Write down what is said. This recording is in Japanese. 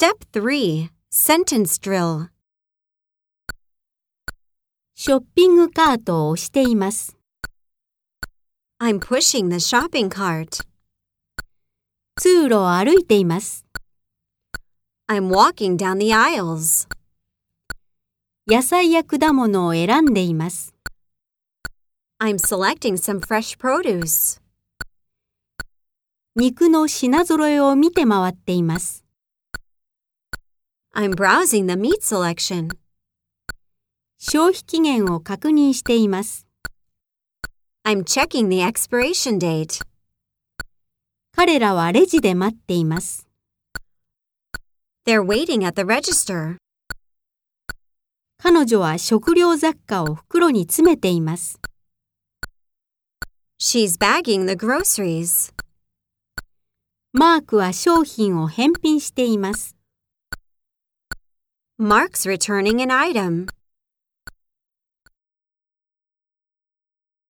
Step 3 Sentence Drill ショッピングカートを押しています。I'm pushing the shopping cart. 通路を歩いています。I'm walking down the aisles. 野菜や果物を選んでいます。I'm selecting some fresh produce. 肉の品揃えを見て回っています。I'm browsing the meat selection. 消費期限を確認しています。I'm checking the expiration date. 彼らはレジで待っています。They're waiting at the register. 彼女は食料雑貨を袋に詰めています。She's bagging the groceries. マークは商品を返品しています。Mark's returning an item.